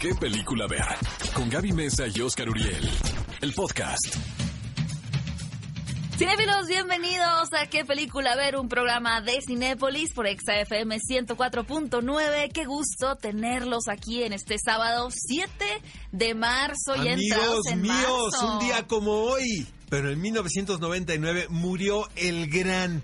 ¿Qué película ver? Con Gaby Mesa y Oscar Uriel. El podcast. Cinéfilos, bienvenidos a ¿Qué película ver? Un programa de Cinépolis por ExaFM 104.9. Qué gusto tenerlos aquí en este sábado 7 de marzo. y Amigos en míos, marzo. un día como hoy, pero en 1999 murió el gran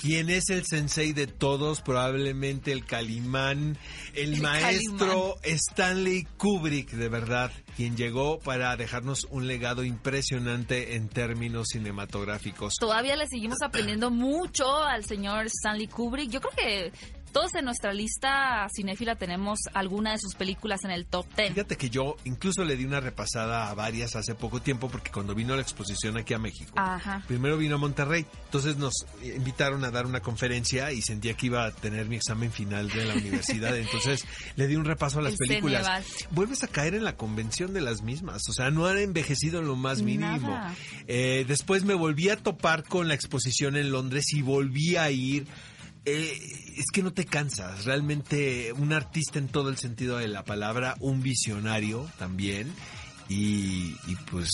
quien es el sensei de todos, probablemente el Calimán, el, El maestro Stanley Kubrick, de verdad, quien llegó para dejarnos un legado impresionante en términos cinematográficos. Todavía le seguimos aprendiendo mucho al señor Stanley Kubrick. Yo creo que todos en nuestra lista cinéfila tenemos alguna de sus películas en el top 10. Fíjate que yo incluso le di una repasada a varias hace poco tiempo porque cuando vino a la exposición aquí a México, Ajá. Primero vino a Monterrey, entonces nos invitaron a dar una conferencia y sentía que iba a tener mi examen final de la universidad, entonces le di un repaso a las El películas. Vuelves a caer en la convención de las mismas, o sea, no han envejecido en lo más mínimo. Eh, después me volví a topar con la exposición en Londres y volví a ir. Eh, es que no te cansas, realmente un artista en todo el sentido de la palabra, un visionario también. Y, pues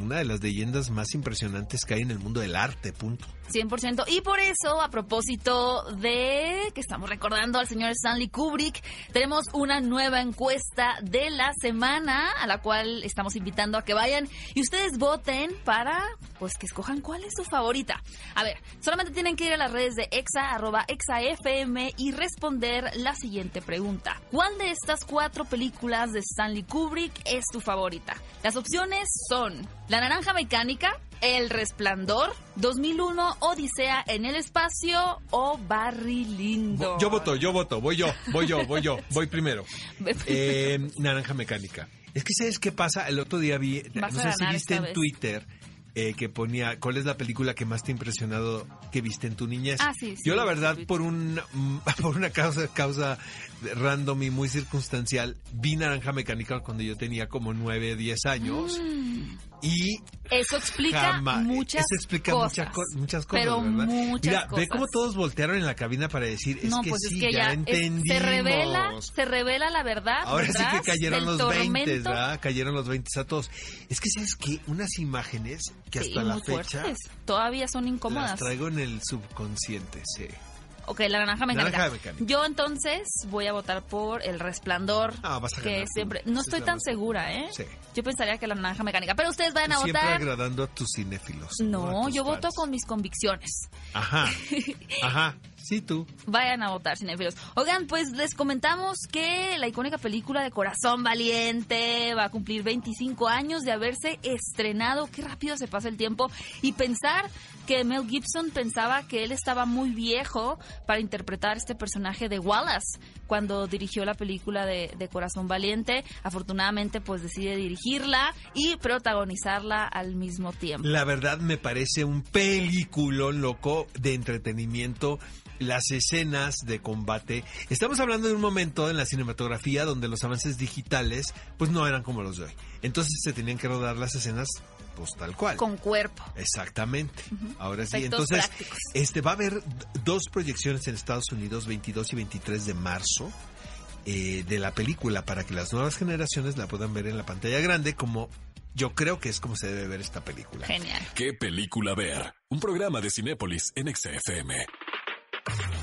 una de las leyendas más impresionantes que hay en el mundo del arte, punto. 100%. Y por eso, a propósito de que estamos recordando al señor Stanley Kubrick, tenemos una nueva encuesta de la semana a la cual estamos invitando a que vayan y ustedes voten para, pues, que escojan cuál es su favorita. A ver, solamente tienen que ir a las redes de exa, arroba exafm y responder la siguiente pregunta. ¿Cuál de estas cuatro películas de Stanley Kubrick es tu favorita? Las opciones son La Naranja Mecánica, el Resplandor, 2001, Odisea en el Espacio o Barry Lindo. Yo voto, yo voto, voy yo, voy yo, voy yo, voy primero. Eh, naranja mecánica. Es que ¿sabes qué pasa? El otro día vi, Vas no sé si viste en vez. Twitter eh, que ponía, ¿cuál es la película que más te ha impresionado que viste en tu niñez? Ah, sí, sí, Yo la verdad, por un por una causa, causa random y muy circunstancial, vi Naranja Mecánica cuando yo tenía como 9, 10 años. Mm, y Eso explica Jamás. muchas Eso explica cosas. mucha co- muchas cosas, Pero ¿verdad? muchas Mira, cosas. ve cómo todos voltearon en la cabina para decir, es no, que pues sí, es que ya, ya, es- se revela, se revela la verdad. Ahora sí que cayeron los 20, tormento. ¿verdad? Cayeron los 20 a todos. Es que, ¿sabes qué? Unas imágenes que Sí, hasta la fecha fuertes. Todavía son las incómodas. traigo en el subconsciente, sí. Ok, la naranja mecánica. Naranja mecánica. Yo entonces voy a votar por el resplandor. Ah, vas a que ganar tú. siempre. No estoy tan segura, ¿eh? Sí. Yo pensaría que la naranja mecánica. Pero ustedes vayan Tú a siempre votar. agradando a tus cinéfilos. No, A tus yo voto fans. con mis convicciones. Ajá, ajá, sí tú. Vayan a votar, cinéfilos. Oigan, pues les comentamos que la icónica película de Corazón Valiente va a cumplir 25 años de haberse estrenado. Qué rápido se pasa el tiempo. Y pensar que Mel Gibson pensaba que él estaba muy viejo para interpretar este personaje de Wallace cuando dirigió la película de, de Corazón Valiente. Afortunadamente, pues decide dirigirla y protagonizarla al mismo tiempo. La verdad me parece un peliculón loco de entretenimiento. Las escenas de combate. Estamos hablando de un momento en la cinematografía donde los avances digitales pues no eran como los de hoy. Entonces se tenían que rodar las escenas pues tal cual. Con cuerpo. Exactamente. Ahora sí, Efectos entonces prácticos. este va a haber dos proyecciones en Estados Unidos, 22 y 23 de marzo. eh, de la película para que las nuevas generaciones la puedan ver en la pantalla grande como yo creo que es como se debe ver esta película. Genial. ¿Qué película ver? Un programa de Cinépolis en XFM.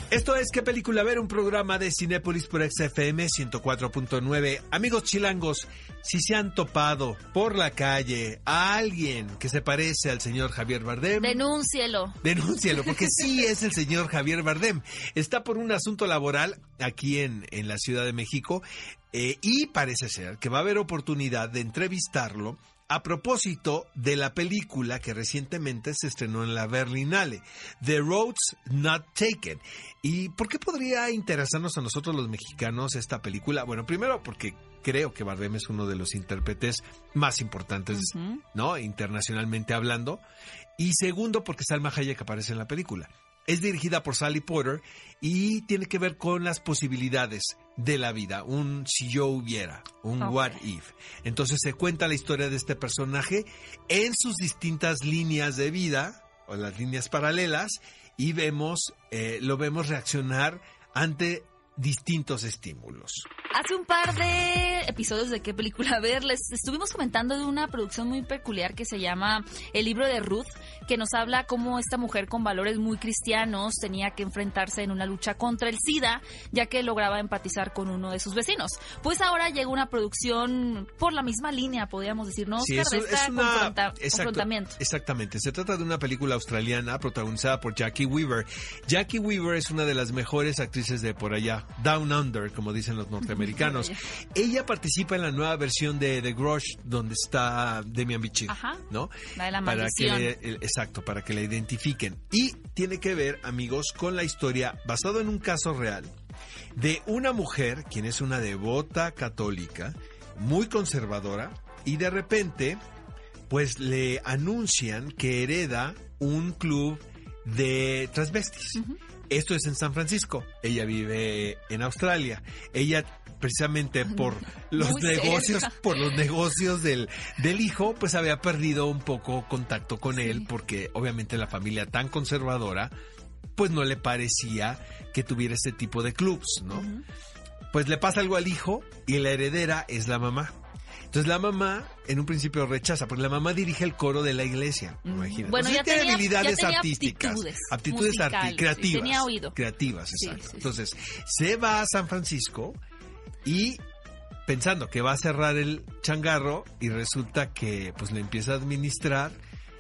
Esto es ¿Qué película ver? Un programa de Cinépolis por XFM 104.9. Amigos chilangos, si se han topado por la calle a alguien que se parece al señor Javier Bardem, Denúncielo. denúncialo, porque sí es el señor Javier Bardem. Está por un asunto laboral aquí en, en la Ciudad de México eh, y parece ser que va a haber oportunidad de entrevistarlo a propósito de la película que recientemente se estrenó en la Berlinale, The Roads Not Taken. ¿Y por qué podría interesarnos a nosotros los mexicanos esta película? Bueno, primero porque creo que Bardem es uno de los intérpretes más importantes. ¿no? Internacionalmente hablando. Y segundo, porque Salma Hayek aparece en la película. Es dirigida por Sally Porter y tiene que ver con las posibilidades de la vida, un si yo hubiera, un what if. Entonces se cuenta la historia de este personaje en sus distintas líneas de vida o las líneas paralelas y vemos, eh, lo vemos reaccionar ante distintos estímulos. Hace un par de episodios de qué película ver. Les estuvimos comentando de una producción muy peculiar que se llama El libro de Ruth, que nos habla cómo esta mujer con valores muy cristianos tenía que enfrentarse en una lucha contra el SIDA, ya que lograba empatizar con uno de sus vecinos. Pues ahora llega una producción por la misma línea, podríamos decir, ¿no? Sí, Oscar? es, de esta es una confronta- exacto, confrontamiento. exactamente. Se trata de una película australiana protagonizada por Jackie Weaver. Jackie Weaver es una de las mejores actrices de por allá, Down Under, como dicen los norteamericanos. Ella participa en la nueva versión de The Grudge, donde está Demian Bichir, Ajá. ¿no? La de la para que le- exacto, para que la identifiquen. Y tiene que ver, amigos, con la historia basado en un caso real de una mujer, quien es una devota católica, muy conservadora, y de repente, pues le anuncian que hereda un club de transvestis. Esto es en San Francisco. Ella vive en Australia. Ella precisamente por los Muy negocios, cerca. por los negocios del, del hijo, pues había perdido un poco contacto con él, porque obviamente la familia tan conservadora, pues no le parecía que tuviera este tipo de clubs, ¿no? Pues le pasa algo al hijo y la heredera es la mamá. Entonces la mamá en un principio rechaza, porque la mamá dirige el coro de la iglesia, imagínate. Bueno, Entonces, ya tiene tenía- habilidades ya tenía artísticas, aptitudes aptitudes arti- musicales, sí, creativas, tenía oído. creativas, Sí, exacto. sí. Entonces se va a San Francisco y pensando que va a cerrar el changarro y resulta que pues le empieza a administrar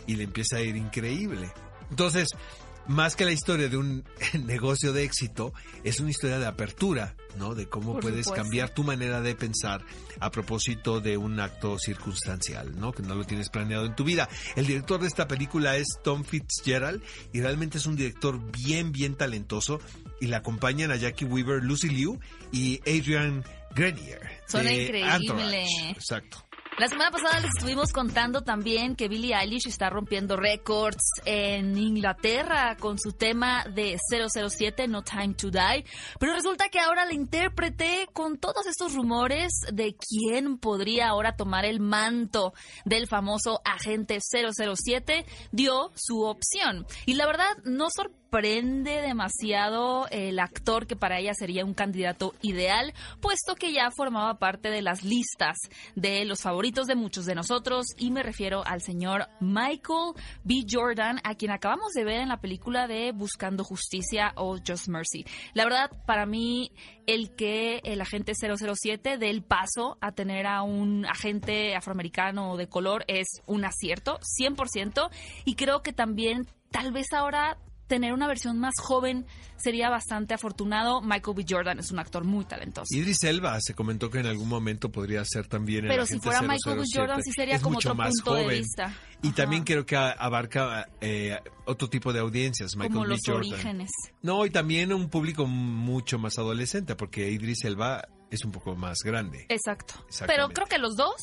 y le empieza a ir increíble. Entonces, más que la historia de un negocio de éxito, es una historia de apertura, ¿no? De cómo Por puedes supuesto. cambiar tu manera de pensar a propósito de un acto circunstancial, ¿no? Que no lo tienes planeado en tu vida. El director de esta película es Tom Fitzgerald y realmente es un director bien, bien talentoso y le acompañan a Jackie Weaver, Lucy Liu y Adrian Grenier. Suena de increíble. Entourage. Exacto. La semana pasada les estuvimos contando también que Billie Eilish está rompiendo récords en Inglaterra con su tema de 007, No Time to Die. Pero resulta que ahora la intérprete, con todos estos rumores de quién podría ahora tomar el manto del famoso agente 007, dio su opción. Y la verdad, no sorprende demasiado el actor que para ella sería un candidato ideal, puesto que ya formaba parte de las listas de los favoritos de muchos de nosotros, y me refiero al señor Michael B. Jordan, a quien acabamos de ver en la película de Buscando Justicia o Just Mercy. La verdad, para mí, el que el agente 007 dé el paso a tener a un agente afroamericano de color es un acierto, 100%, y creo que también tal vez ahora tener una versión más joven sería bastante afortunado. Michael B. Jordan es un actor muy talentoso. Idris Elba se comentó que en algún momento podría ser también el Pero si fuera Michael B. 007. Jordan, sí sería Es como mucho otro más punto de joven. vista. Y Ajá. también creo que abarca eh, otro tipo de audiencias, Michael como B. los Jordan. orígenes. No, y también un público mucho más adolescente, porque Idris Elba es un poco más grande. Exacto. Pero creo que los dos,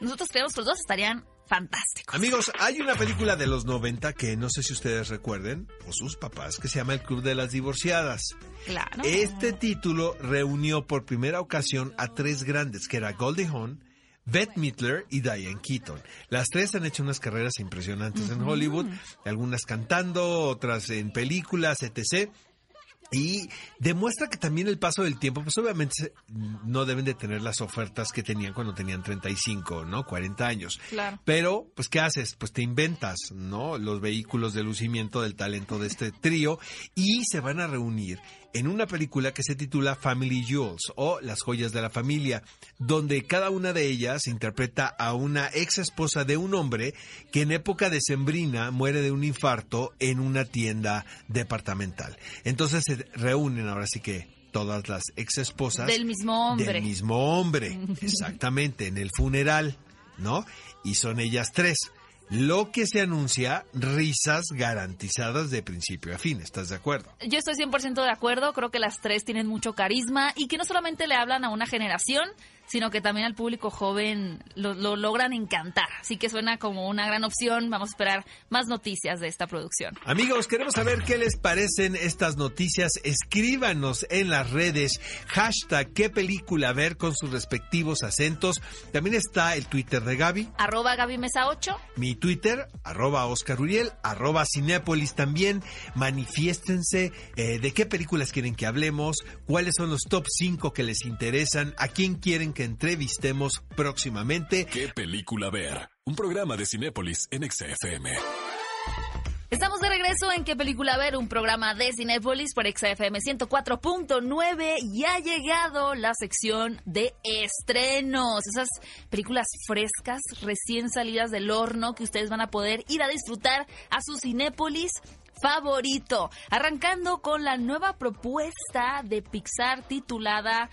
nosotros creemos que los dos estarían fantásticos. Amigos, hay una película de los 90 que no sé si ustedes recuerden, o sus papás, que se llama El Club de las Divorciadas. Claro. Este título reunió por primera ocasión a tres grandes, que era Goldie Hawn, Bette Midler y Diane Keaton. Las tres han hecho unas carreras impresionantes en Hollywood, algunas cantando, otras en películas, etc. Y demuestra que también el paso del tiempo, pues obviamente no deben de tener las ofertas que tenían cuando tenían 35, ¿no? 40 años. Claro. Pero, pues, ¿qué haces? Pues te inventas, ¿no? Los vehículos de lucimiento del talento de este trío y se van a reunir en una película que se titula Family Jewels o Las joyas de la familia, donde cada una de ellas interpreta a una ex esposa de un hombre que en época decembrina muere de un infarto en una tienda departamental. Entonces se reúnen ahora sí que todas las ex esposas Del mismo hombre. del mismo hombre, exactamente, en el funeral, ¿no? Y son ellas tres. Lo que se anuncia, risas garantizadas de principio a fin, ¿estás de acuerdo? Yo estoy 100% de acuerdo, creo que las tres tienen mucho carisma y que no solamente le hablan a una generación, sino que también al público joven lo, lo logran encantar. Así que suena como una gran opción. Vamos a esperar más noticias de esta producción. Amigos, queremos saber qué les parecen estas noticias. Escríbanos en las redes hashtag qué película ver con sus respectivos acentos. También está el Twitter de Gaby, Arroba Gaby Mesa 8. mi Twitter, arroba Oscar Uriel, arroba Cinépolis también. Manifiéstense eh, de qué películas quieren que hablemos, cuáles son los top 5 que les interesan, a quién quieren que que entrevistemos próximamente. ¿Qué película ver? Un programa de Cinépolis en XFM. Estamos de regreso en ¿Qué película ver? Un programa de Cinépolis por XFM 104.9 y ha llegado la sección de estrenos. Esas películas frescas, recién salidas del horno que ustedes van a poder ir a disfrutar a su Cinépolis favorito. Arrancando con la nueva propuesta de Pixar titulada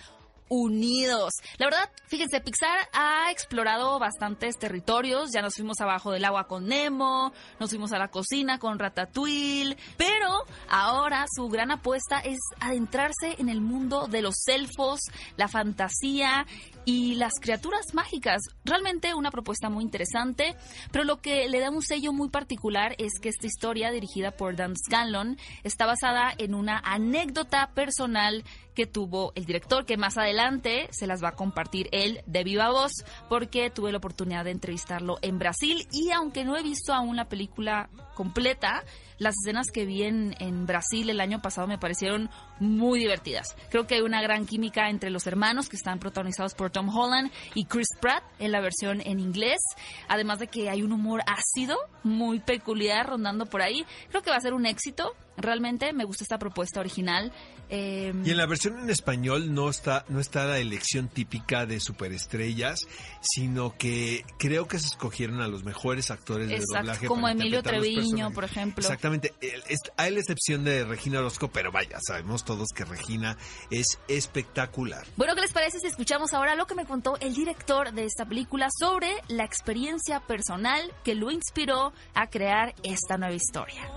unidos. La verdad, fíjense, Pixar ha explorado bastantes territorios. Ya nos fuimos abajo del agua con Nemo, nos fuimos a la cocina con Ratatouille, pero ahora su gran apuesta es adentrarse en el mundo de los elfos, la fantasía y las criaturas mágicas. Realmente una propuesta muy interesante, pero lo que le da un sello muy particular es que esta historia, dirigida por Dan Scanlon, está basada en una anécdota personal que tuvo el director, que más adelante se las va a compartir él de viva voz, porque tuve la oportunidad de entrevistarlo en Brasil y aunque no he visto aún la película completa, las escenas que vi en, en, Brasil el año pasado me parecieron muy divertidas. Creo que hay una gran química entre los hermanos que están protagonizados por Tom Holland y Chris Pratt en la versión en inglés, además de que hay un humor ácido muy peculiar rondando por ahí. Creo que va a ser un éxito. Realmente me gusta esta propuesta original. Eh, y en la versión en español no está, no está la elección típica de superestrellas, sino que creo que se escogieron a los mejores actores Exacto, de doblaje. Como Emilio Treviño, por ejemplo. Exactamente. Hay la excepción de Regina Orozco, pero vaya, sabemos todos que Regina es espectacular. Bueno, ¿qué les parece si escuchamos ahora lo que me contó el director de esta película sobre la experiencia personal que lo inspiró a crear esta nueva historia?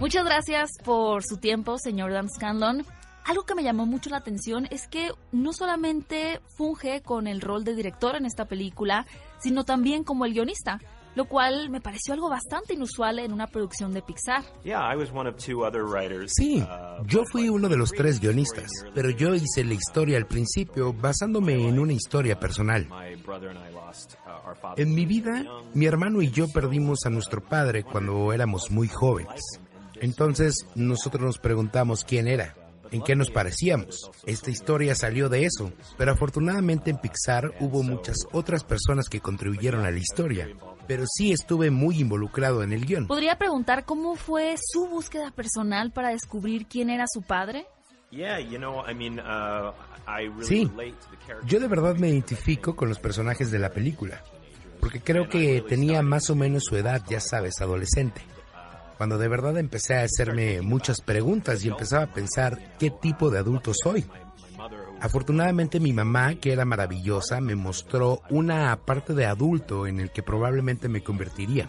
Muchas gracias por su tiempo, señor Dan Scanlon. Algo que me llamó mucho la atención es que no solamente funge con el rol de director en esta película, sino también como el guionista, lo cual me pareció algo bastante inusual en una producción de Pixar. Sí, yo fui uno de los tres guionistas, pero yo hice la historia al principio basándome en una historia personal. En mi vida, mi hermano y yo perdimos a nuestro padre cuando éramos muy jóvenes. Entonces nosotros nos preguntamos quién era, en qué nos parecíamos. Esta historia salió de eso, pero afortunadamente en Pixar hubo muchas otras personas que contribuyeron a la historia. Pero sí estuve muy involucrado en el guion. ¿Podría preguntar cómo fue su búsqueda personal para descubrir quién era su padre? Sí, yo de verdad me identifico con los personajes de la película, porque creo que tenía más o menos su edad, ya sabes, adolescente cuando de verdad empecé a hacerme muchas preguntas y empezaba a pensar qué tipo de adulto soy. Afortunadamente mi mamá, que era maravillosa, me mostró una parte de adulto en el que probablemente me convertiría.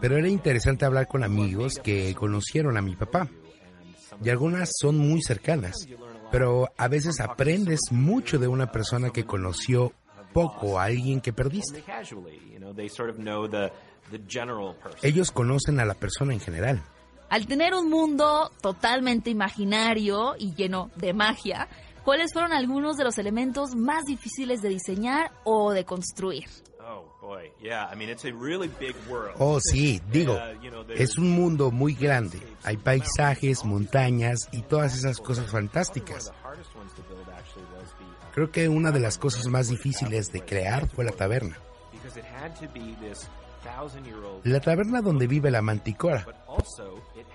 Pero era interesante hablar con amigos que conocieron a mi papá. Y algunas son muy cercanas. Pero a veces aprendes mucho de una persona que conoció poco a alguien que perdiste. Ellos conocen a la persona en general. Al tener un mundo totalmente imaginario y lleno de magia, ¿cuáles fueron algunos de los elementos más difíciles de diseñar o de construir? Oh, sí, digo, es un mundo muy grande. Hay paisajes, montañas y todas esas cosas fantásticas. Creo que una de las cosas más difíciles de crear fue la taberna. La taberna donde vive la manticora.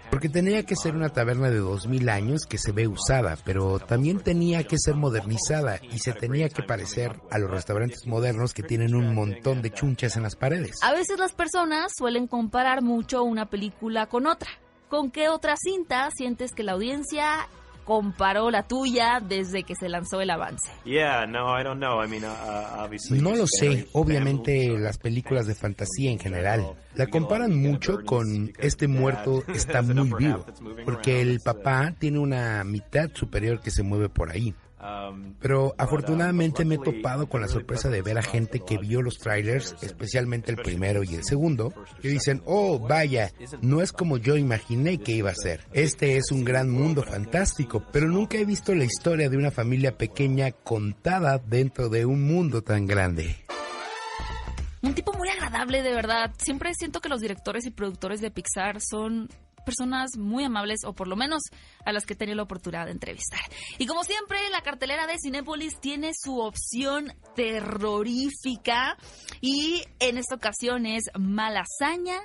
Porque tenía que ser una taberna de 2000 años que se ve usada, pero también tenía que ser modernizada y se tenía que parecer a los restaurantes modernos que tienen un montón de chunchas en las paredes. A veces las personas suelen comparar mucho una película con otra. ¿Con qué otra cinta sientes que la audiencia comparó la tuya desde que se lanzó el avance? No lo sé. Obviamente las películas de fantasía en general la comparan mucho con Este muerto está muy vivo, porque el papá tiene una mitad superior que se mueve por ahí. Pero afortunadamente me he topado con la sorpresa de ver a gente que vio los trailers, especialmente el primero y el segundo, y dicen, oh, vaya, no es como yo imaginé que iba a ser. Este es un gran mundo fantástico, pero nunca he visto la historia de una familia pequeña contada dentro de un mundo tan grande. Un tipo muy agradable, de verdad. Siempre siento que los directores y productores de Pixar son personas muy amables, o por lo menos a las que he tenido la oportunidad de entrevistar. Y como siempre, la cartelera de Cinépolis tiene su opción terrorífica y en esta ocasión es Malasaña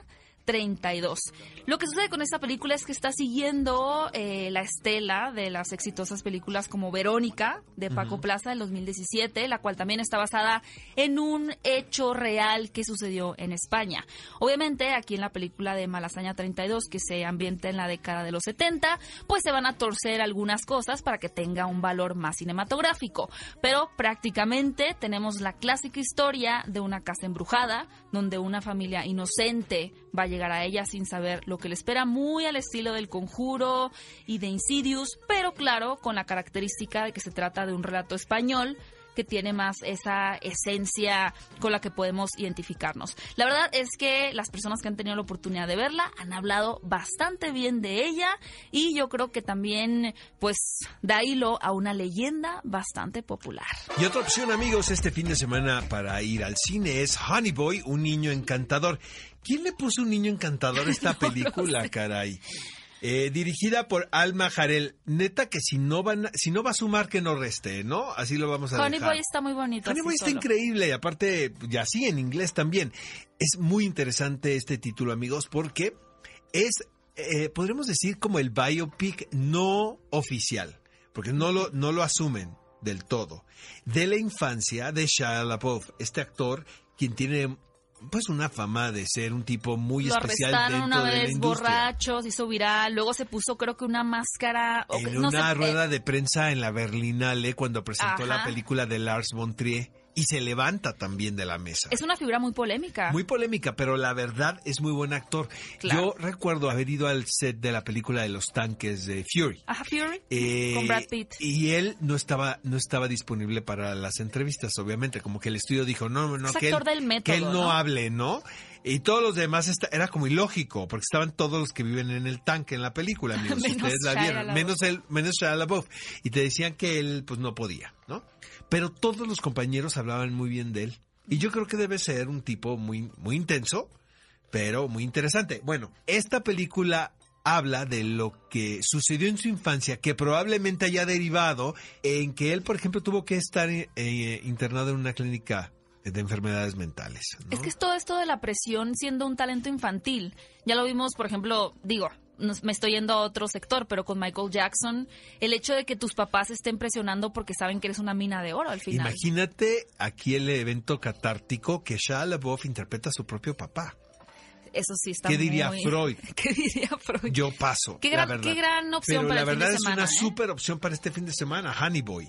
32. Lo que sucede con esta película es que está siguiendo eh, la estela de las exitosas películas como Verónica de Paco Plaza del 2017, la cual también está basada en un hecho real que sucedió en España. Obviamente, aquí en la película de Malasaña 32, que se ambienta en la década de los 70, pues se van a torcer algunas cosas para que tenga un valor más cinematográfico. Pero prácticamente tenemos la clásica historia de una casa embrujada, donde una familia inocente va a llegar a ella sin saber lo que le espera, muy al estilo del conjuro y de Insidious, pero claro, con la característica de que se trata de un relato español que tiene más esa esencia con la que podemos identificarnos. La verdad es que las personas que han tenido la oportunidad de verla han hablado bastante bien de ella y yo creo que también pues da hilo a una leyenda bastante popular. Y otra opción amigos este fin de semana para ir al cine es Honey Boy, un niño encantador. ¿Quién le puso un niño encantador a esta película, caray? Eh, dirigida por Alma Jarel. Neta que si no van, si no va a sumar que no reste, ¿no? Así lo vamos a Honey Boy está muy bonito. Honey Boy está increíble, y aparte, ya sí, en inglés también. Es muy interesante este título, amigos, porque es, eh, podríamos decir, como el biopic no oficial, porque no lo, no lo asumen del todo, de la infancia de Shia LaBeouf, este actor quien tiene pues una fama de ser un tipo muy lo especial dentro una vez, de la industria. borracho, se hizo viral, luego se puso creo que una máscara en no una sé, rueda eh, de prensa en la Berlinale cuando presentó la película de Lars von Trier y se levanta también de la mesa. es una figura muy polémica. Muy polémica, pero la verdad es muy buen actor. Claro. Yo recuerdo haber ido al set de la película de los tanques de Fury. Ajá, Fury Eh, con Brad Pitt. Y él no estaba, no estaba disponible para las entrevistas, obviamente. Como que el estudio dijo, no, no, Es que él, actor del método, que él no, ¿no? hable, ¿no? Y todos los demás esta- era como ilógico, porque estaban todos los que viven en el tanque en la película, amigos. si Menos ustedes la vieron. Menos él, menos Shia LaBeouf. Y te decían que él, pues, no podía, ¿no? Pero todos los compañeros hablaban muy bien de él. Y yo creo que debe ser un tipo muy, muy intenso, pero muy interesante. Bueno, esta película habla de lo que sucedió en su infancia, que probablemente haya derivado en que él, por ejemplo, tuvo que estar eh, internado en una clínica de enfermedades mentales. Es que es todo esto de la presión siendo un talento infantil. Ya lo vimos, por ejemplo, digo, nos- me estoy yendo a otro sector, pero con Michael Jackson, el hecho de que tus papás estén presionando porque saben que eres una mina de oro al final. Imagínate aquí el evento catártico que Shia LaBeouf interpreta a su propio papá. Eso sí está ¿Qué diría muy- Freud? ¿Qué diría Freud? Yo paso. Qué la gran- verdad. qué gran opción Pero para la el fin de es semana, una ¿eh? súper opción para este fin de semana, Honey Boy.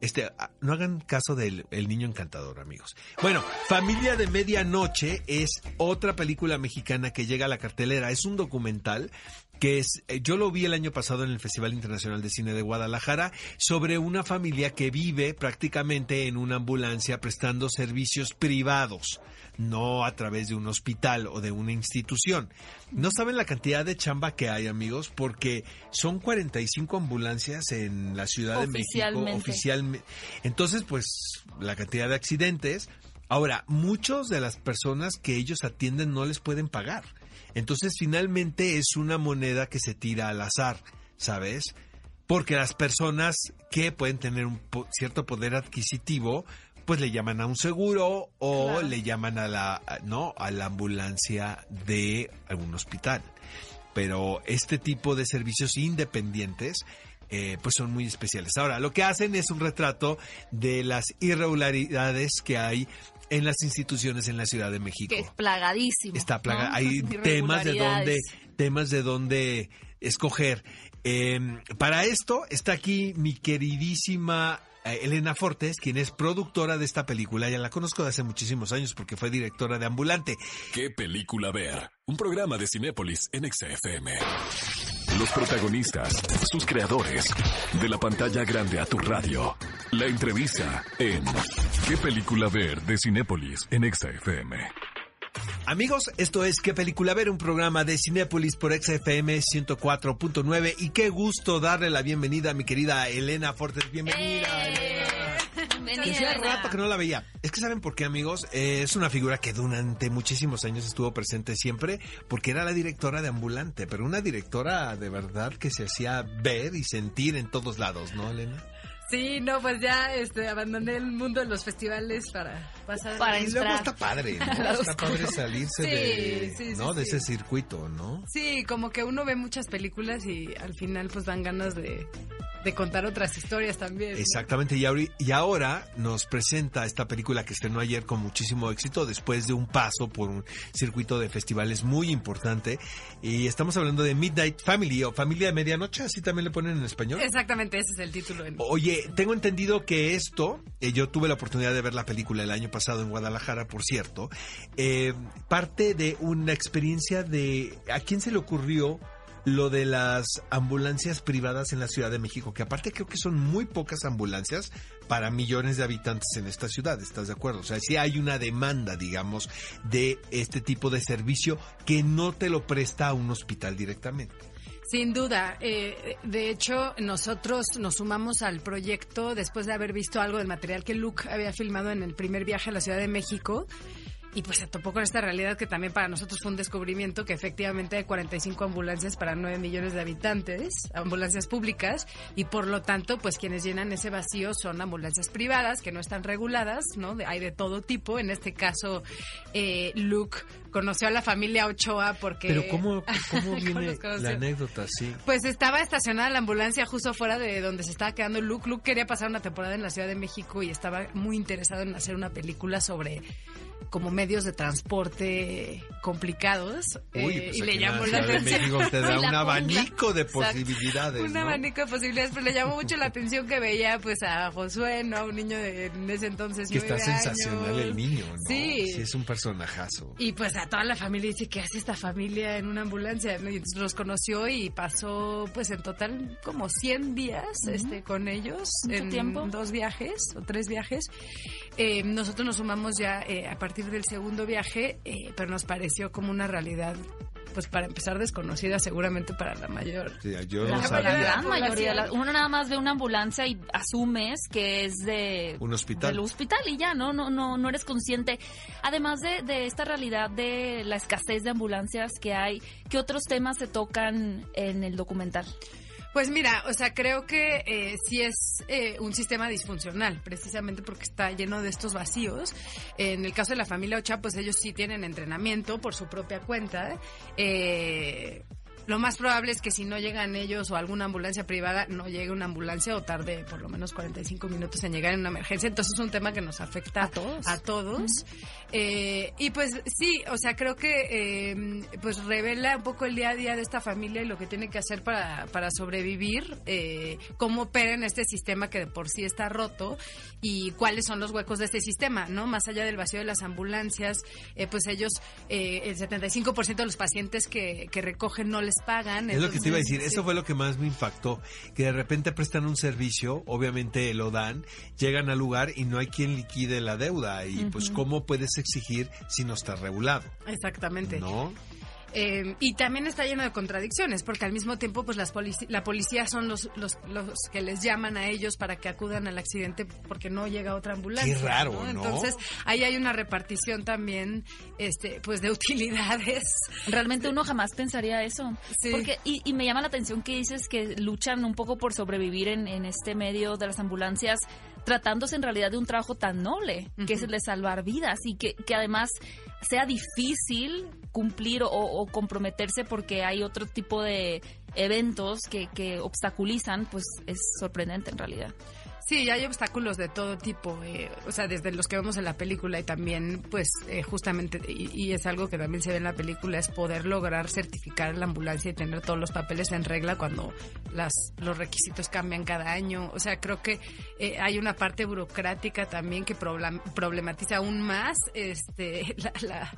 Este, ah, no hagan caso del el niño encantador, amigos. Bueno, Familia de Medianoche es otra película mexicana que llega a la cartelera. Es un documental que es, eh, yo lo vi el año pasado en el Festival Internacional de Cine de Guadalajara, sobre una familia que vive prácticamente en una ambulancia prestando servicios privados, no a través de un hospital o de una institución. No saben la cantidad de chamba que hay, amigos, porque son 45 ambulancias en la Ciudad de México Oficialmente. oficialmente. Entonces, pues, la cantidad de accidentes. Ahora, muchos de las personas que ellos atienden no les pueden pagar. Entonces, finalmente es una moneda que se tira al azar, ¿sabes? Porque las personas que pueden tener un cierto poder adquisitivo, pues le llaman a un seguro o Claro. le llaman a la, no, a la ambulancia de algún hospital. Pero este tipo de servicios independientes, eh, pues son muy especiales. Ahora, lo que hacen es un retrato de las irregularidades que hay en las instituciones en la Ciudad de México. Que es plagadísimo. Está plaga. ¿no? Hay temas de dónde, Irregularidades. temas de dónde escoger. Eh, para esto está aquí mi queridísima Elena Fortes, quien es productora de esta película. Ya la conozco de hace muchísimos años porque fue directora de Ambulante. ¿Qué película ver? Un programa de Cinépolis en XFM. Los protagonistas, sus creadores, de la pantalla grande a tu radio. La entrevista en ¿Qué película ver? de Cinépolis en XFM. Amigos, esto es ¿Qué película ver? Un programa de Cinépolis por XFM 104.9 y qué gusto darle la bienvenida a mi querida Elena Fortes. Bienvenida, ¡Eh! Elena. Hacía rato que no la veía. Es que saben por qué, amigos. Eh, es una figura que durante muchísimos años estuvo presente siempre, porque era la directora de Ambulante, pero una directora de verdad que se hacía ver y sentir en todos lados, ¿no, Elena? Sí, no, pues ya este, abandoné el mundo de los festivales para pasar Para Y luego está padre, ¿no? Está padre salirse Sí, de, sí, sí, ¿no? de ese circuito, ¿no? Sí, como que uno ve muchas películas y al final pues dan ganas de, de contar otras historias también. ¿no? Exactamente, y, ahori- y ahora nos presenta esta película que estrenó ayer con muchísimo éxito después de un paso por un circuito de festivales muy importante. Y estamos hablando de Midnight Family o Familia de Medianoche, así también le ponen en español. Exactamente, ese es el título. en- Oye, tengo entendido que esto, eh, yo tuve la oportunidad de ver la película el año pasado en Guadalajara, por cierto, eh, parte de una experiencia de... ¿A quién se le ocurrió lo de las ambulancias privadas en la Ciudad de México? Que aparte creo que son muy pocas ambulancias para millones de habitantes en esta ciudad, ¿estás de acuerdo? O sea, sí hay una demanda, digamos, de este tipo de servicio que no te lo presta a un hospital directamente. Sin duda. eh, de hecho, nosotros nos sumamos al proyecto después de haber visto algo del material que Luke había filmado en el primer viaje a la Ciudad de México. Y pues se topó con esta realidad que también para nosotros fue un descubrimiento, que efectivamente hay 45 ambulancias para 9 millones de habitantes, ambulancias públicas, y por lo tanto, pues quienes llenan ese vacío son ambulancias privadas, que no están reguladas, ¿no? Hay de todo tipo. En este caso, eh, Luke conoció a la familia Ochoa porque... Pero ¿cómo, cómo ¿Cómo viene la anécdota? Sí. Pues estaba estacionada la ambulancia justo fuera de donde se estaba quedando Luke. Luke quería pasar una temporada en la Ciudad de México y estaba muy interesado en hacer una película sobre como medios de transporte complicados. Uy, eh, pues y aquí le la llamó la de atención. México te da un abanico de Exacto. posibilidades, Un ¿no? abanico de posibilidades, pero le llamó mucho la atención que veía pues a Josué, ¿no? Un niño de en ese entonces Que está sensacional años. el niño, ¿no? Sí. Sí, es un personajazo. Y pues a toda la familia dice, ¿qué hace esta familia en una ambulancia? ¿no? Y entonces los conoció y pasó pues en total como 100 días este, con ellos Mucho en tiempo. dos viajes o tres viajes. Eh, nosotros nos sumamos ya eh, a partir del segundo viaje, eh, pero nos pareció como una realidad pues para empezar desconocida seguramente para la mayor. Sí, yo La, no la sabía. gran mayoría, la- uno nada más ve una ambulancia y asumes que es de Un hospital. del hospital y ya, no, no, no, no eres consciente. Además de, de esta realidad de la escasez de ambulancias que hay, ¿qué otros temas se tocan en el documental? Pues mira, o sea, creo que eh, sí es eh, un sistema disfuncional, precisamente porque está lleno de estos vacíos. En el caso de la familia Ocha, pues ellos sí tienen entrenamiento por su propia cuenta. Eh, lo más probable es que si no llegan ellos o alguna ambulancia privada, no llegue una ambulancia o tarde por lo menos 45 minutos en llegar en una emergencia. Entonces es un tema que nos afecta A todos. A todos. Eh, y pues sí, o sea, creo que eh, pues revela un poco el día a día de esta familia y lo que tiene que hacer para, para sobrevivir, eh, cómo opera en este sistema que de por sí está roto y cuáles son los huecos de este sistema, ¿no? Más allá del vacío de las ambulancias, eh, pues ellos, el 75% de los pacientes que, que recogen no les pagan. Es lo que te iba a decir, sí. eso fue lo que más me impactó, que de repente prestan un servicio, obviamente lo dan, llegan al lugar y no hay quien liquide la deuda y pues cómo puedes exigir si no está regulado, Exactamente. ¿no? Eh, y también está lleno de contradicciones, porque al mismo tiempo, pues las polici- la policía son los, los, los que les llaman a ellos para que acudan al accidente porque no llega otra ambulancia. Qué raro, ¿no? Entonces, ahí hay una repartición también, este, pues de utilidades. Realmente uno jamás pensaría eso. Sí. Porque, y, y me llama la atención que dices que luchan un poco por sobrevivir en, en este medio de las ambulancias, tratándose en realidad de un trabajo tan noble, que es el de salvar vidas, y que, que además sea difícil cumplir o, o comprometerse porque hay otro tipo de eventos que, que obstaculizan, pues es sorprendente en realidad. Sí, hay obstáculos de todo tipo, eh, o sea, desde los que vemos en la película y también, pues, eh, justamente, y, y es algo que también se ve en la película, es poder lograr certificar la ambulancia y tener todos los papeles en regla cuando las, los requisitos cambian cada año. O sea, creo que eh, hay una parte burocrática también que problem- problematiza aún más este, la- la-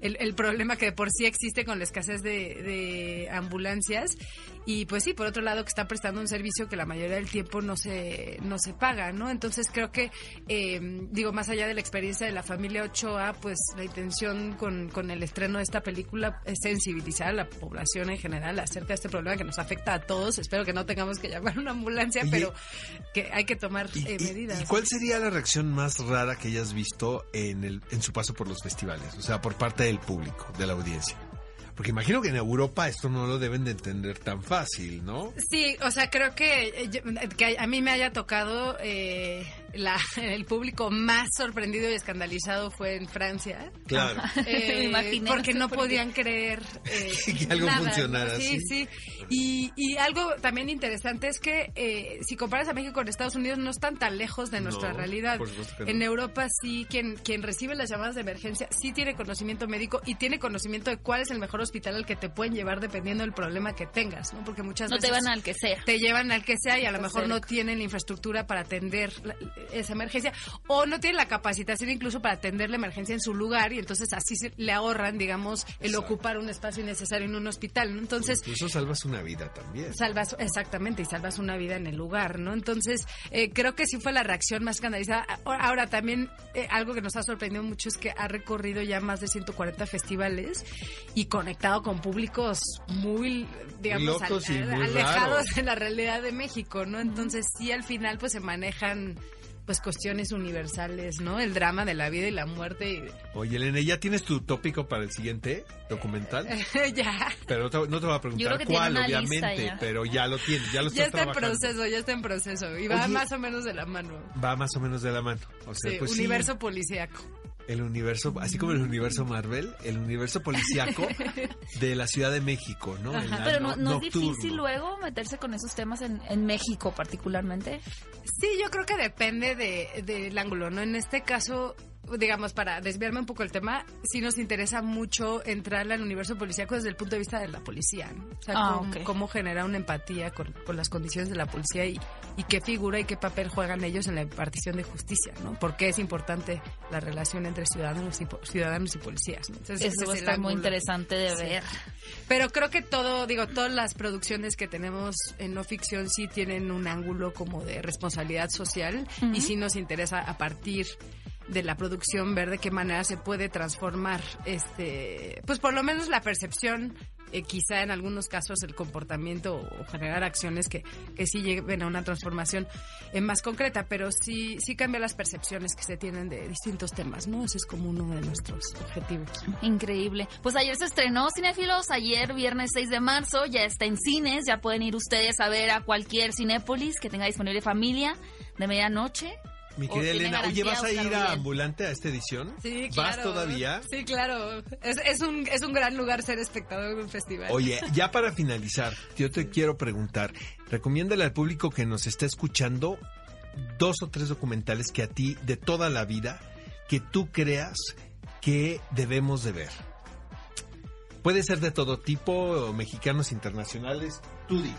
el, el problema que de por sí existe con la escasez de, de ambulancias. Y pues sí, por otro lado, que está prestando un servicio que la mayoría del tiempo no se, no se se paga, ¿no? Entonces creo que, eh, digo, más allá de la experiencia de la familia Ochoa, pues la intención con, con el estreno de esta película es sensibilizar a la población en general acerca de este problema que nos afecta a todos. Espero que no tengamos que llamar a una ambulancia, Oye, pero que hay que tomar ¿Y, eh, medidas. y cuál sería la reacción más rara que hayas visto en, el, en su paso por los festivales? O sea, por parte del público, de la audiencia. Porque imagino que en Europa esto no lo deben de entender tan fácil, ¿no? Sí, o sea, creo que, eh, que a mí me haya tocado eh, la, el público más sorprendido y escandalizado fue en Francia. Claro. Eh, Me imaginé, porque no sé no podían creer eh, Que algo nada, ¿no? funcionara Sí, así. sí. Y, y algo también interesante es que eh, si comparas a México con Estados Unidos no están tan lejos de nuestra No, realidad. por supuesto que no. En Europa sí, quien, quien recibe las llamadas de emergencia sí tiene conocimiento médico y tiene conocimiento de cuál es el mejor hospital al que te pueden llevar dependiendo del problema que tengas, ¿no? Porque muchas No te veces van al que sea. te llevan al que sea y a lo mejor no tienen la infraestructura para atender la- esa emergencia o no tienen la capacitación incluso para atender la emergencia en su lugar y entonces así se- le ahorran, digamos, el Exacto. ocupar un espacio innecesario en un hospital, ¿no? Entonces, Incluso salvas una vida también. salvas exactamente y salvas una vida en el lugar, ¿no? Entonces eh, creo que sí fue la reacción más escandalizada. Ahora, también eh, algo que nos ha sorprendido mucho es que ha recorrido ya más de 140 festivales y conectado con públicos muy digamos locos al- y muy alejados raros. de la realidad de México, ¿no? Entonces sí al final pues se manejan pues cuestiones universales, ¿no? El drama de la vida y la muerte y Oye, Elena, ¿ya tienes tu tópico para el siguiente documental? ya Pero no te, no te voy a Yo creo preguntar cuál, obviamente, ya. pero ya lo tienes, ya lo ya estás está en proceso, ya está en proceso y va Oye, más o menos de la mano. Va más o menos de la mano. O sea, Sí, pues sí, universo policíaco. el universo, así como el universo Marvel, el universo policiaco de la Ciudad de México, ¿no? El Pero no, no- no es difícil luego meterse con esos temas en, en México particularmente. Sí, yo creo que depende de- del ángulo, ¿no? En este caso, digamos, para desviarme un poco el tema, sí nos interesa mucho entrar al universo policíaco desde el punto de vista de la policía, ¿no? O sea, Ah, cómo, ok. cómo generar una empatía con, con las condiciones de la policía y, y qué figura y qué papel juegan ellos en la impartición de justicia, ¿no? ¿Por qué es importante la relación entre ciudadanos y, ciudadanos y policías? ¿no? Entonces, Eso va a es el estar muy interesante de Sí. ver. Pero creo que todo, digo, todas las producciones que tenemos en no ficción sí tienen un ángulo como de responsabilidad social y sí nos interesa a partir de la producción ver de qué manera se puede transformar este pues por lo menos la percepción eh, quizá en algunos casos el comportamiento o generar acciones que, que sí lleven a una transformación eh, más concreta, pero sí, sí cambia las percepciones que se tienen de distintos temas, ¿no? Ese es como uno de nuestros objetivos. Increíble. Pues ayer se estrenó Cinéfilos, ayer viernes 6 de marzo, ya está en cines, ya pueden ir ustedes a ver a cualquier Cinépolis que tenga disponible familia de medianoche. Mi querida Elena, oye, ¿vas a Oscar ir a. Ambulante a esta edición? Sí, ¿Vas claro. todavía? Sí, claro. Es, es, un, es un gran lugar ser espectador de un festival. Oye, ya para finalizar, yo te quiero preguntar, recomiéndale al público que nos está escuchando dos o tres documentales que a ti de toda la vida que tú creas que debemos de ver. Puede ser de todo tipo, mexicanos internacionales, tú di.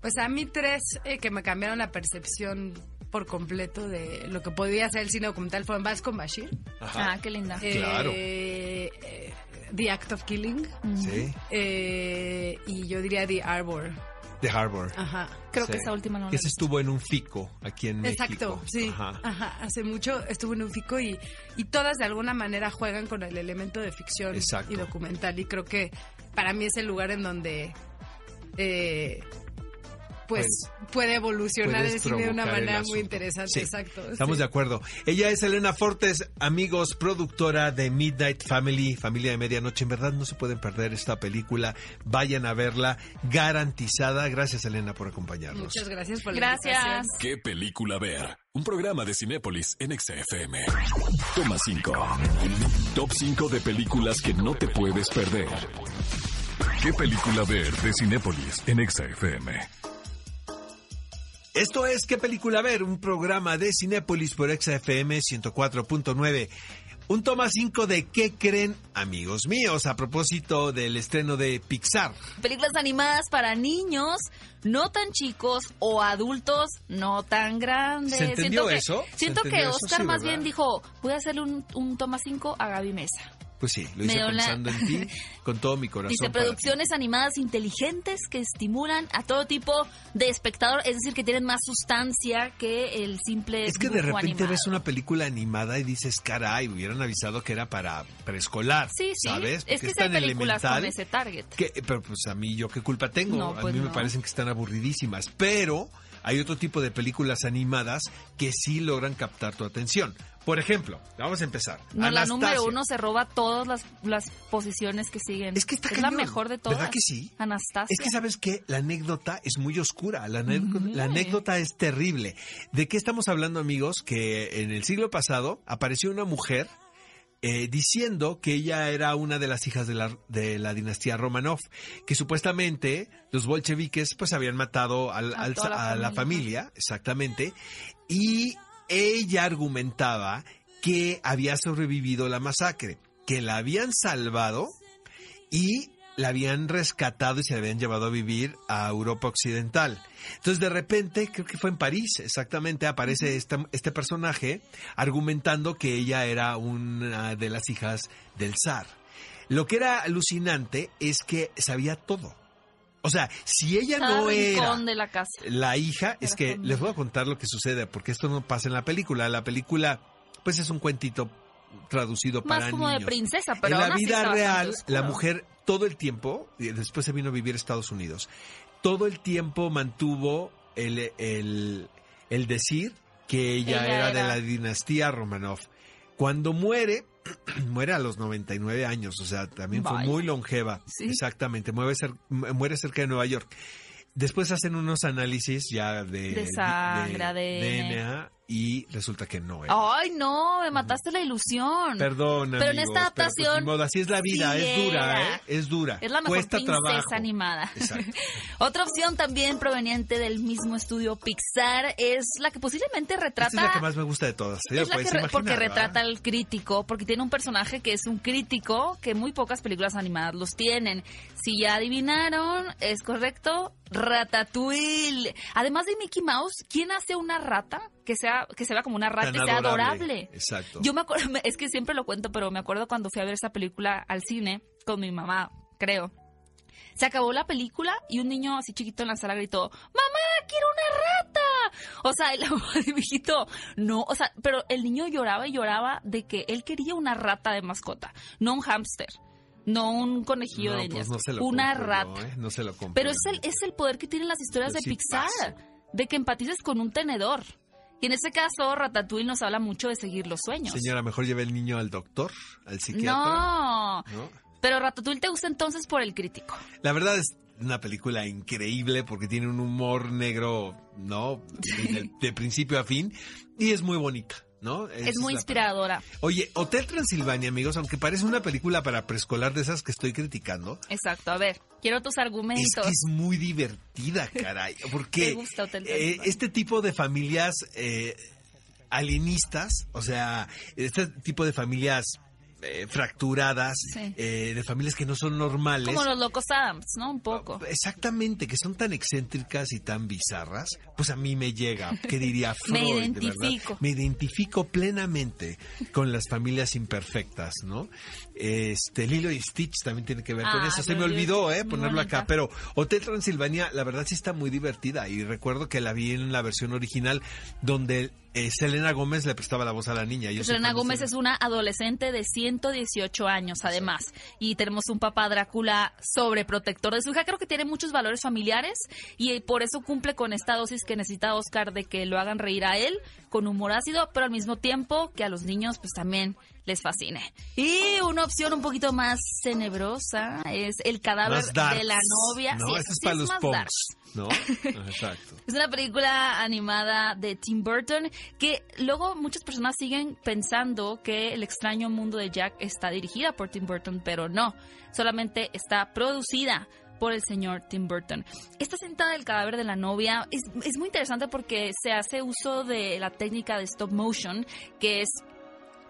Pues a mí tres eh, que me cambiaron la percepción por completo de lo que podía ser el cine documental fueron Vasco Bashir. Ajá. Ah, qué linda. eh, Claro. eh, The Act of Killing. Sí, eh, y yo diría The Arbor. The Harbor. Ajá. Creo Sí. que esa última no la Que ese estuvo en un fico aquí en México. Exacto, sí. Ajá. Ajá. Hace mucho estuvo en un fico y, y todas de alguna manera juegan con el elemento de ficción Exacto. y documental. Y creo que para mí es el lugar en donde eh, pues puede evolucionar el cine de una manera muy interesante. Sí, Exacto. Estamos sí. de acuerdo. Ella es Elena Fortes, amigos, productora de Midnight Family, Familia de Medianoche. En verdad no se pueden perder esta película. Vayan a verla, garantizada. Gracias, Elena, por acompañarnos. Muchas gracias por la Gracias. invitación. ¿Qué película ver? Un programa de Cinépolis en XFM. Toma 5. Top 5 de películas que no te puedes perder. ¿Qué película ver de Cinépolis en XFM? Esto es ¿Qué película ver? Un programa de Cinépolis por XFM 104.9. Un toma 5 de ¿Qué creen, amigos míos? A propósito del estreno de Pixar. Películas animadas para niños no tan chicos o adultos no tan grandes. ¿Se entendió siento que, eso? ¿Se Siento que eso? Oscar Sí, más bien dijo, voy a hacerle un, un toma 5 a Gaby Mesa. Pues sí, lo hice pensando en ti con todo mi corazón. Dice producciones animadas inteligentes que estimulan a todo tipo de espectador, es decir, que tienen más sustancia que el simple. Es que de repente ves una película animada y dices, caray, hubieran avisado que era para preescolar. Sí, sí. ¿Sabes? es que es tan películas con ese target. pero pues a mí, ¿yo qué culpa tengo? a pues mí me parecen que están aburridísimas. Pero hay otro tipo de películas animadas que sí logran captar tu atención. Por ejemplo, vamos a empezar. No, la número uno se roba todas las, las posiciones que siguen. Es que está es la mejor de todas. ¿Verdad que sí? Anastasia. Es que sabes que la anécdota es muy oscura. La, la anécdota es terrible. ¿De qué estamos hablando, amigos? Que en el siglo pasado apareció una mujer eh, diciendo que ella era una de las hijas de la, de la dinastía Romanov, que supuestamente los bolcheviques pues habían matado a, la, familia, exactamente, y ella argumentaba que había sobrevivido la masacre, que la habían salvado y la habían rescatado y se la habían llevado a vivir a Europa Occidental. Entonces de repente, creo que fue en París, exactamente, aparece este personaje argumentando que ella era una de las hijas del zar. Lo que era alucinante es que sabía todo. O sea, si ella no era la, hija, es que les voy a contar lo que sucede, porque esto no pasa en la película. La película, pues es un cuentito traducido Más para como de princesa, pero en la vida real, la mujer todo el tiempo, y después se vino a vivir a Estados Unidos, todo el tiempo mantuvo el, el, decir que ella, era, de la dinastía Romanov. Cuando muere, muere a los 99 años, o sea, también fue muy longeva. Exactamente, muere, muere cerca de Nueva York. Después hacen unos análisis ya de, de sangre, de, DNA y resulta que no Ay, no, me mataste la ilusión. Perdón, Pero en esta pues, adaptación. así es la vida, es dura, ¿eh? Es dura. Es la mejor princesa animada. Otra opción también proveniente del mismo estudio Pixar es la que posiblemente retrata. Esta es la que más me gusta de todas. Es la que porque retrata al crítico, porque tiene un personaje que es un crítico que muy pocas películas animadas los tienen. Si ya adivinaron, es correcto. Ratatouille. Además de Mickey Mouse, ¿quién hace una rata que sea que se vea como una rata y sea adorable? Exacto. Yo me acuerdo, es que siempre lo cuento, pero me acuerdo cuando fui a ver esa película al cine con mi mamá, creo. Se acabó la película y un niño así chiquito en la sala gritó, ¡Mamá, quiero una rata! O sea, el viejito, no, o sea, pero el niño lloraba y lloraba de que él quería una rata de mascota, no un hámster no un conejillo de pues una rata. ¿eh? No se lo Pero es el, es el poder que tienen las historias de Pixar, de que empatices con un tenedor. Y en ese caso, Ratatouille nos habla mucho de seguir los sueños. Señora, mejor lleve el niño al doctor, al psiquiatra. No. Pero Ratatouille te gusta entonces por el crítico. La verdad es una película increíble porque tiene un humor negro, ¿no? de principio a fin. Y es muy bonita. Es, muy inspiradora. Oye, Hotel Transilvania, amigos, aunque parece una película para preescolar de esas que estoy criticando. Exacto, a ver, quiero tus argumentos. Es que es muy divertida, caray. Porque eh, este tipo de familias eh, alienistas, o sea, este tipo de familias eh, fracturadas, eh, de familias que no son normales. Como los locos Adams, ¿no? Un poco. Exactamente, que son tan excéntricas y tan bizarras, pues a mí me llega, ¿qué diría Freud? me identifico. Me identifico plenamente con las familias imperfectas, ¿no? Este, Lilo y Stitch también tiene que ver con ah, eso. Se me olvidó, ¿eh? Ponerlo acá, pero Hotel Transilvania, la verdad sí está muy divertida y recuerdo que la vi en la versión original donde eh, Selena Gómez le prestaba la voz a la niña. Selena Gómez es una adolescente de 118 años, además. Y tenemos un papá Drácula sobreprotector de su hija. Creo que tiene muchos valores familiares y por eso cumple con esta dosis que necesita Oscar de que lo hagan reír a él con humor ácido, pero al mismo tiempo que a los niños pues también les fascine. Y una opción un poquito más tenebrosa es el cadáver de la novia. No, es, para los ¿no? Exacto. es una película animada de Tim Burton que luego muchas personas siguen pensando que El extraño mundo de Jack está dirigida por Tim Burton, pero no, solamente está producida por el señor Tim Burton. Esta cinta del cadáver de la novia es, es muy interesante porque se hace uso de la técnica de stop motion, que es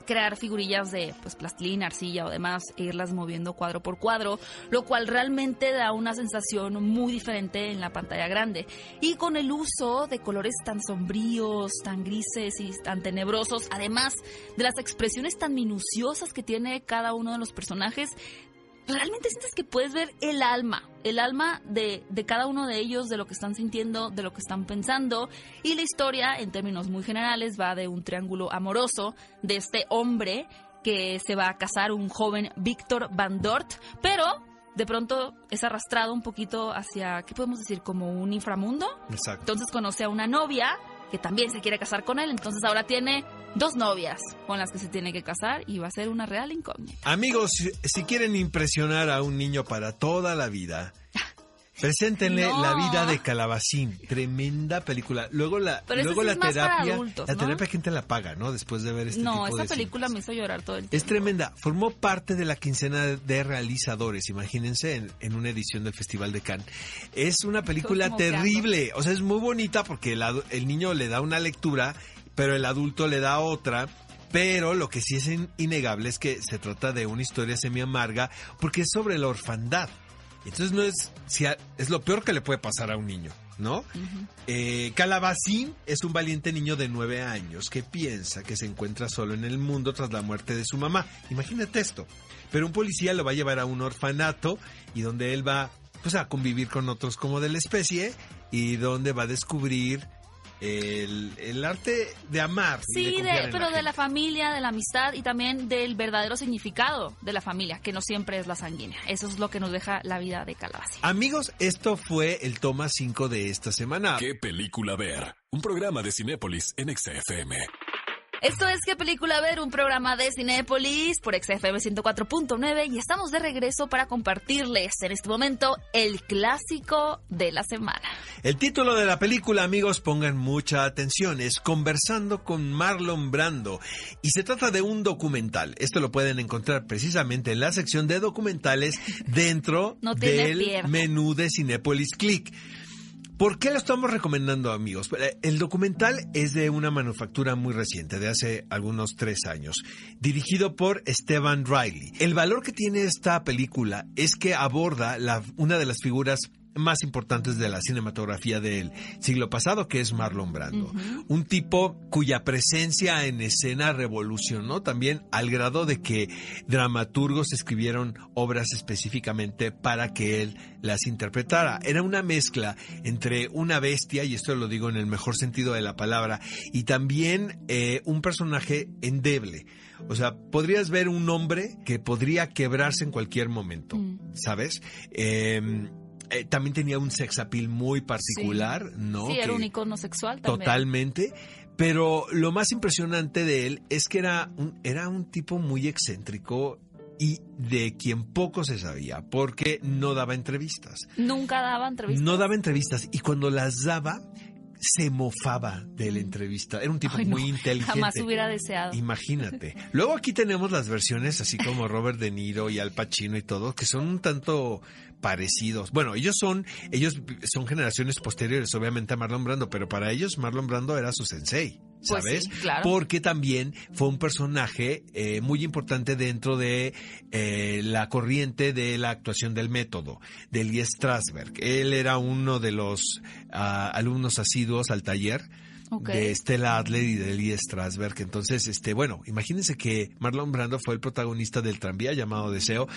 crear figurillas de pues plastilina, arcilla o demás e irlas moviendo cuadro por cuadro, lo cual realmente da una sensación muy diferente en la pantalla grande. Y con el uso de colores tan sombríos, tan grises y tan tenebrosos, además de las expresiones tan minuciosas que tiene cada uno de los personajes, realmente sientes que puedes ver el alma, el alma de, de, cada uno de ellos, de lo que están sintiendo, de lo que están pensando. Y la historia, en términos muy generales, va de un triángulo amoroso de este hombre que se va a casar, un joven Víctor Van Dort, pero de pronto es arrastrado un poquito hacia, ¿qué podemos decir? Como un inframundo. Exacto. Entonces conoce a una novia que también se quiere casar con él, entonces ahora tiene dos novias con las que se tiene que casar y va a ser una real incógnita. Amigos, si quieren impresionar a un niño para toda la vida, Preséntenle No. La vida de Calabacín, tremenda película. Luego la, Pero luego la terapia, adultos, la ¿no? terapia gente la paga, ¿no? Después de ver este no, tipo de película me hizo llorar todo el tiempo. Es tremenda. Formó parte de la quincena de realizadores, imagínense, en, en una edición del Festival de Cannes. Es una película terrible. O sea, es muy bonita porque el, el niño le da una lectura, pero el adulto le da otra. Pero lo que sí es in- innegable es que se trata de una historia semi amarga porque es sobre la orfandad. Entonces no es, si a- es lo peor que le puede pasar a un niño, ¿no? Eh, Calabacín es un valiente niño de nueve años que piensa que se encuentra solo en el mundo tras la muerte de su mamá. Imagínate esto. Pero un policía lo va a llevar a un orfanato y donde él va pues, a convivir con otros como de la especie y donde va a descubrir el, el arte de amar. Sí, de- pero de la familia, de la amistad y también del verdadero significado de la familia, que no siempre es la sanguínea. Eso es lo que nos deja la vida de Calabacín. Amigos, esto fue el toma 5 de esta semana. ¿Qué película ver? Un programa de Cinépolis en XFM. Esto es ¿Qué película ver? Un programa de Cinépolis por XFM 104.9 y estamos de regreso para compartirles en este momento el clásico de la semana. El título de la película, amigos, pongan mucha atención, es Conversando con Marlon Brando. Y se trata de un documental. Esto lo pueden encontrar precisamente en la sección de documentales dentro No del menú de Cinepolis Click. ¿Por qué lo estamos recomendando, amigos? Eh, El documental es de una manufactura muy reciente, de hace algunos tres años, dirigido por Esteban Riley. El valor que tiene esta película es que aborda la- una de las figuras más importantes de la cinematografía del siglo pasado, que es Marlon Brando. Un tipo cuya presencia en escena revolucionó también al grado de que dramaturgos escribieron obras específicamente para que él las interpretara. Era una mezcla entre una bestia, y esto lo digo en el mejor sentido de la palabra, y también eh, un personaje endeble. O sea, podrías ver un hombre que podría quebrarse en cualquier momento, Mm. ¿sabes? Eh, eh, también tenía un sex appeal muy particular, ¿no? sí, era un icono sexual también. Totalmente. Pero lo más impresionante de él es que era un, era un tipo muy excéntrico y de quien poco se sabía, porque no daba entrevistas. Nunca daba entrevistas. No daba entrevistas y cuando las daba, se mofaba de la entrevista. Era un tipo Ay, no, muy inteligente. Jamás hubiera deseado. Imagínate. Luego aquí tenemos las versiones así como Robert De Niro y Al Pacino y todo, que son un tanto parecidos. Bueno, ellos son, ellos son generaciones posteriores, obviamente a Marlon Brando, pero para ellos Marlon Brando era su sensei. Pues ¿Sabes? sí, claro. Porque también fue un personaje eh, muy importante dentro de eh, la corriente de la actuación del método, de Lee Strasberg. Él era uno de los ah, alumnos asiduos al taller De Stella Adler y de Lee Strasberg. Entonces, este, bueno, imagínense que Marlon Brando fue el protagonista del tranvía llamado Deseo.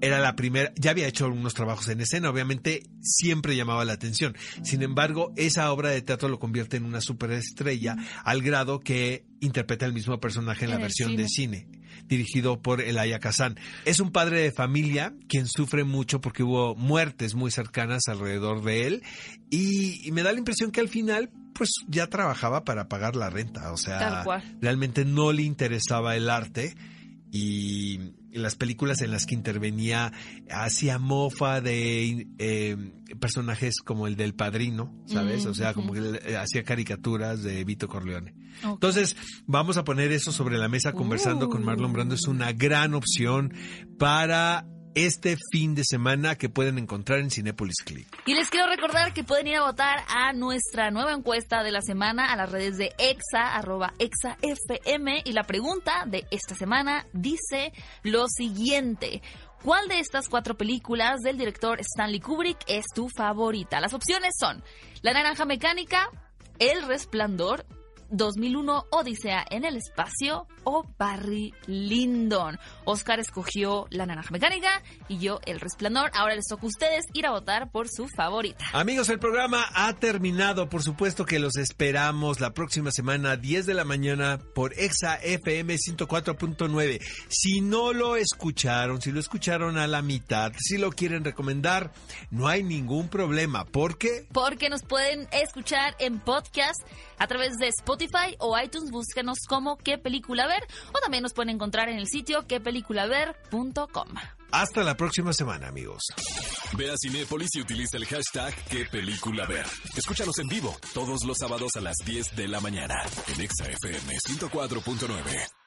Era la primera, ya había hecho algunos trabajos en escena, obviamente siempre llamaba la atención. Sin embargo, esa obra de teatro lo convierte en una superestrella al grado que interpreta el mismo personaje en, En la versión de cine dirigido por Elia Kazan. Es un padre de familia quien sufre mucho porque hubo muertes muy cercanas alrededor de él y, y me da la impresión que al final pues ya trabajaba para pagar la renta, o sea, realmente no le interesaba el arte y las películas en las que intervenía hacía mofa de eh, personajes como el del padrino, ¿sabes? Mm, o sea, como ujú. que eh, hacía caricaturas de Vito Corleone. Entonces, vamos a poner eso sobre la mesa conversando con Marlon Brando. Es una gran opción para este fin de semana que pueden encontrar en Cinepolis Click. Y les quiero recordar que pueden ir a votar a nuestra nueva encuesta de la semana a las redes de EXA, arroba EXAFM. Y la pregunta de esta semana dice lo siguiente. ¿Cuál de estas cuatro películas del director Stanley Kubrick es tu favorita? Las opciones son La Naranja Mecánica, El Resplandor, 2001 Odisea en el espacio o Barry Lyndon. Oscar escogió La Naranja Mecánica y yo El Resplandor. Ahora les toca a ustedes ir a votar por su favorita. Amigos, el programa ha terminado. Por supuesto que los esperamos la próxima semana, 10 de la mañana, por Exa FM 104.9. Si no lo escucharon, si lo escucharon a la mitad, si lo quieren recomendar, no hay ningún problema. ¿Por qué? Porque nos pueden escuchar en podcast a través de Spotify o iTunes. Búsquenos como qué película ver o también nos pueden encontrar en el sitio quepeliculaver.com. Hasta la próxima semana, amigos. Ve a Cinépolis y utiliza el hashtag qué película ver. Escúchanos en vivo todos los sábados a las 10 de la mañana en ExaFM 104.9.